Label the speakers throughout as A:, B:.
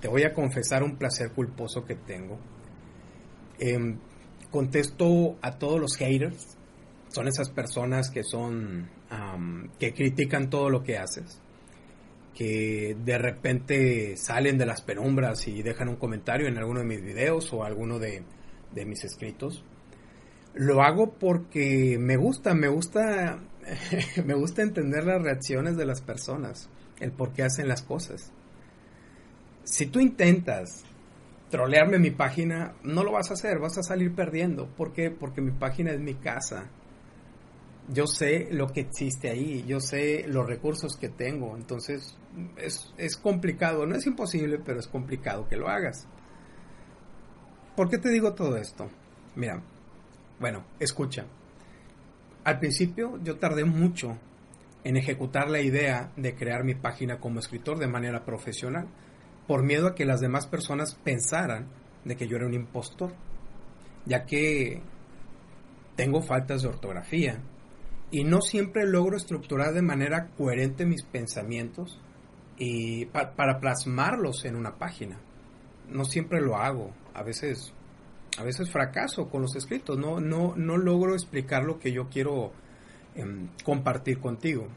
A: Te voy a confesar un placer culposo que tengo. Em, contesto a todos los haters. Son esas personas que son que critican todo lo que haces. Que de repente salen de las penumbras y dejan un comentario en alguno de mis videos o alguno de, de mis escritos. Lo hago porque me gusta, me gusta, me gusta entender las reacciones de las personas, el por qué hacen las cosas. Si tú intentas trolearme mi página, no lo vas a hacer, vas a salir perdiendo. ¿Por qué? Porque mi página es mi casa. Yo sé lo que existe ahí, yo sé los recursos que tengo, entonces es, es complicado, no es imposible, pero es complicado que lo hagas. ¿Por qué te digo todo esto? Mira, bueno, escucha. Al principio yo tardé mucho en ejecutar la idea de crear mi página como escritor de manera profesional, por miedo a que las demás personas pensaran de que yo era un impostor, ya que tengo faltas de ortografía y no siempre logro estructurar de manera coherente mis pensamientos y pa- para plasmarlos en una página. No siempre lo hago, a veces a veces fracaso con los escritos, no no no logro explicar lo que yo quiero em, compartir contigo.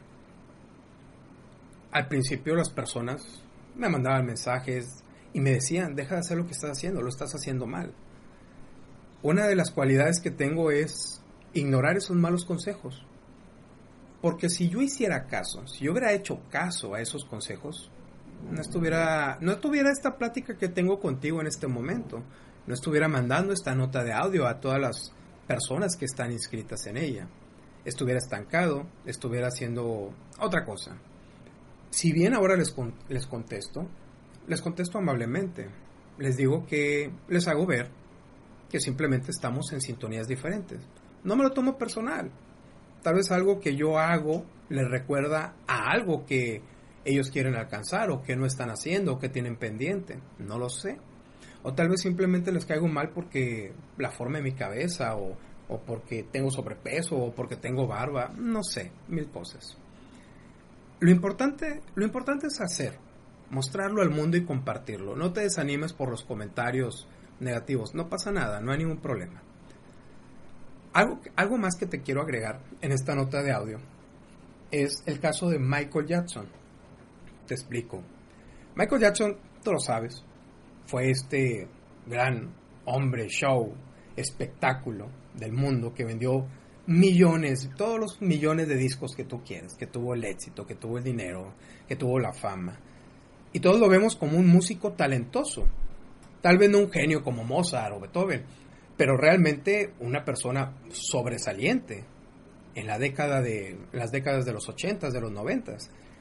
A: Al principio las personas me mandaban mensajes y me decían, deja de hacer lo que estás haciendo, lo estás haciendo mal. Una de las cualidades que tengo es ignorar esos malos consejos. Porque si yo hiciera caso, si yo hubiera hecho caso a esos consejos, no estuviera, no tuviera esta plática que tengo contigo en este momento. No estuviera mandando esta nota de audio a todas las personas que están inscritas en ella. Estuviera estancado, estuviera haciendo otra cosa. Si bien ahora les, les contesto, les contesto amablemente. Les digo que les hago ver que simplemente estamos en sintonías diferentes. No me lo tomo personal. Tal vez algo que yo hago les recuerda a algo que ellos quieren alcanzar o que no están haciendo o que tienen pendiente. No lo sé. O tal vez simplemente les caigo mal porque la forma de mi cabeza o, o porque tengo sobrepeso o porque tengo barba. No sé, mil cosas. Lo importante, lo importante es hacer, mostrarlo al mundo y compartirlo. No te desanimes por los comentarios negativos. No pasa nada, no hay ningún problema. Algo, algo más que te quiero agregar en esta nota de audio es el caso de Michael Jackson. Te explico. Michael Jackson, tú lo sabes, fue este gran hombre, show, espectáculo del mundo que vendió millones, todos los millones de discos que tú quieras, que tuvo el éxito, que tuvo el dinero, que tuvo la fama. Y todos lo vemos como un músico talentoso. Tal vez no un genio como Mozart o Beethoven, pero realmente una persona sobresaliente en la década de las décadas de los 80 de los 90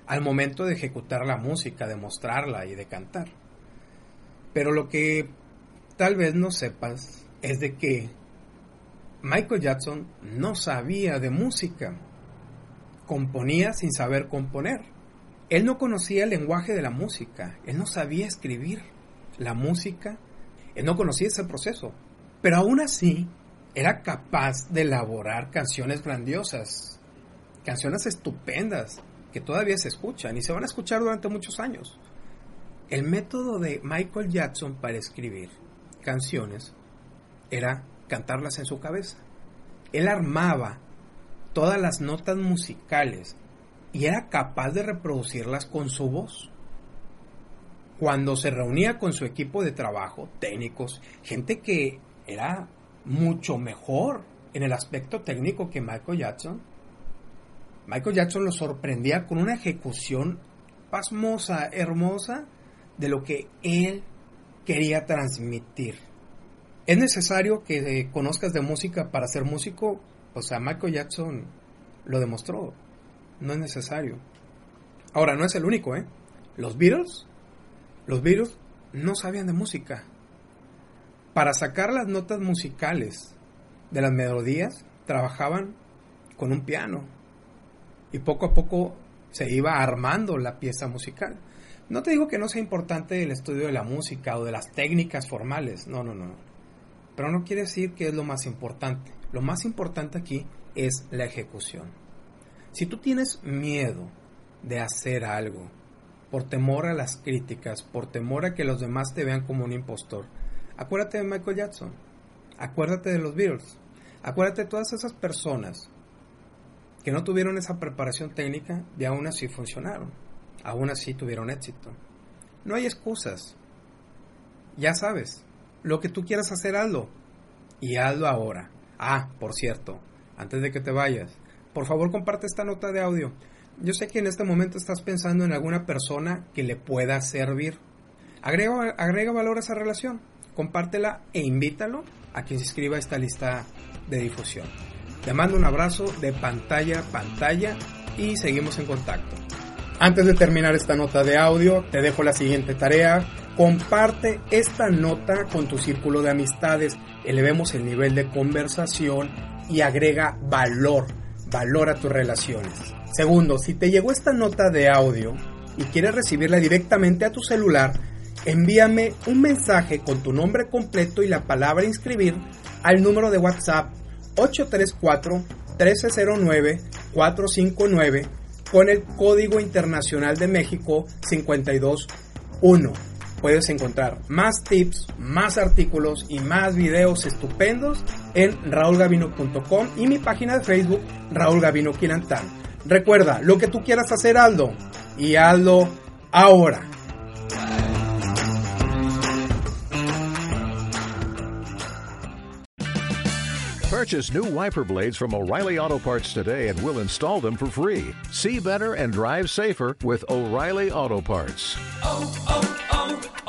A: al momento de ejecutar la música, de mostrarla y de cantar. Pero lo que tal vez no sepas es de que Michael Jackson no sabía de música. Componía sin saber componer. Él no conocía el lenguaje de la música. Él no sabía escribir la música. Él no conocía ese proceso. Pero aún así, era capaz de elaborar canciones grandiosas. Canciones estupendas que todavía se escuchan y se van a escuchar durante muchos años. El método de Michael Jackson para escribir canciones era cantarlas en su cabeza. Él armaba todas las notas musicales y era capaz de reproducirlas con su voz. Cuando se reunía con su equipo de trabajo, técnicos, gente que era mucho mejor en el aspecto técnico que Michael Jackson, Michael Jackson lo sorprendía con una ejecución pasmosa, hermosa, de lo que él quería transmitir. ¿Es necesario que conozcas de música para ser músico? O sea, Michael Jackson lo demostró. No es necesario. Ahora, no es el único, ¿eh? Los Beatles, los Beatles no sabían de música. Para sacar las notas musicales de las melodías, trabajaban con un piano. Y poco a poco se iba armando la pieza musical. No te digo que no sea importante el estudio de la música o de las técnicas formales, no, no, no. Pero no quiere decir que es lo más importante. Lo más importante aquí es la ejecución. Si tú tienes miedo de hacer algo, por temor a las críticas, por temor a que los demás te vean como un impostor, acuérdate de Michael Jackson, acuérdate de los Beatles, acuérdate de todas esas personas que no tuvieron esa preparación técnica y aún así funcionaron, aún así tuvieron éxito. No hay excusas. Ya sabes, lo que tú quieras hacer, hazlo. Y hazlo ahora. Ah, por cierto, antes de que te vayas, por favor comparte esta nota de audio. Yo sé que en este momento estás pensando en alguna persona que le pueda servir. Agrega, agrega valor a esa relación, compártela e invítalo a quien se inscriba a esta lista de difusión. Te mando un abrazo de pantalla a pantalla y seguimos en contacto. Antes de terminar esta nota de audio, te dejo la siguiente tarea. Comparte esta nota con tu círculo de amistades, elevemos el nivel de conversación y agrega valor, valor a tus relaciones. Segundo, si te llegó esta nota de audio y quieres recibirla directamente a tu celular, envíame un mensaje con tu nombre completo y la palabra inscribir al número de WhatsApp 834-1309-459 con el Código Internacional de México 521. Puedes encontrar más tips, más artículos y más videos estupendos en raulgavino.com y mi página de Facebook Raúl Gavino Quirantán. Recuerda, lo que tú quieras hacer, Aldo, y Aldo ahora.
B: Purchase new wiper blades from O'Reilly Auto Parts today and we'll install them for free. See better and drive safer with O'Reilly Auto Parts.
C: oh,